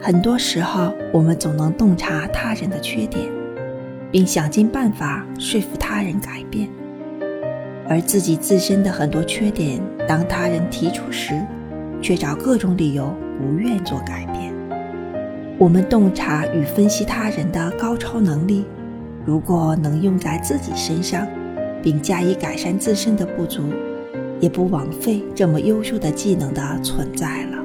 很多时候我们总能洞察他人的缺点并想尽办法说服他人改变。而自己自身的很多缺点当他人提出时却找各种理由不愿做改变。我们洞察与分析他人的高超能力如果能用在自己身上并加以改善自身的不足也不枉费这么优秀的技能的存在了。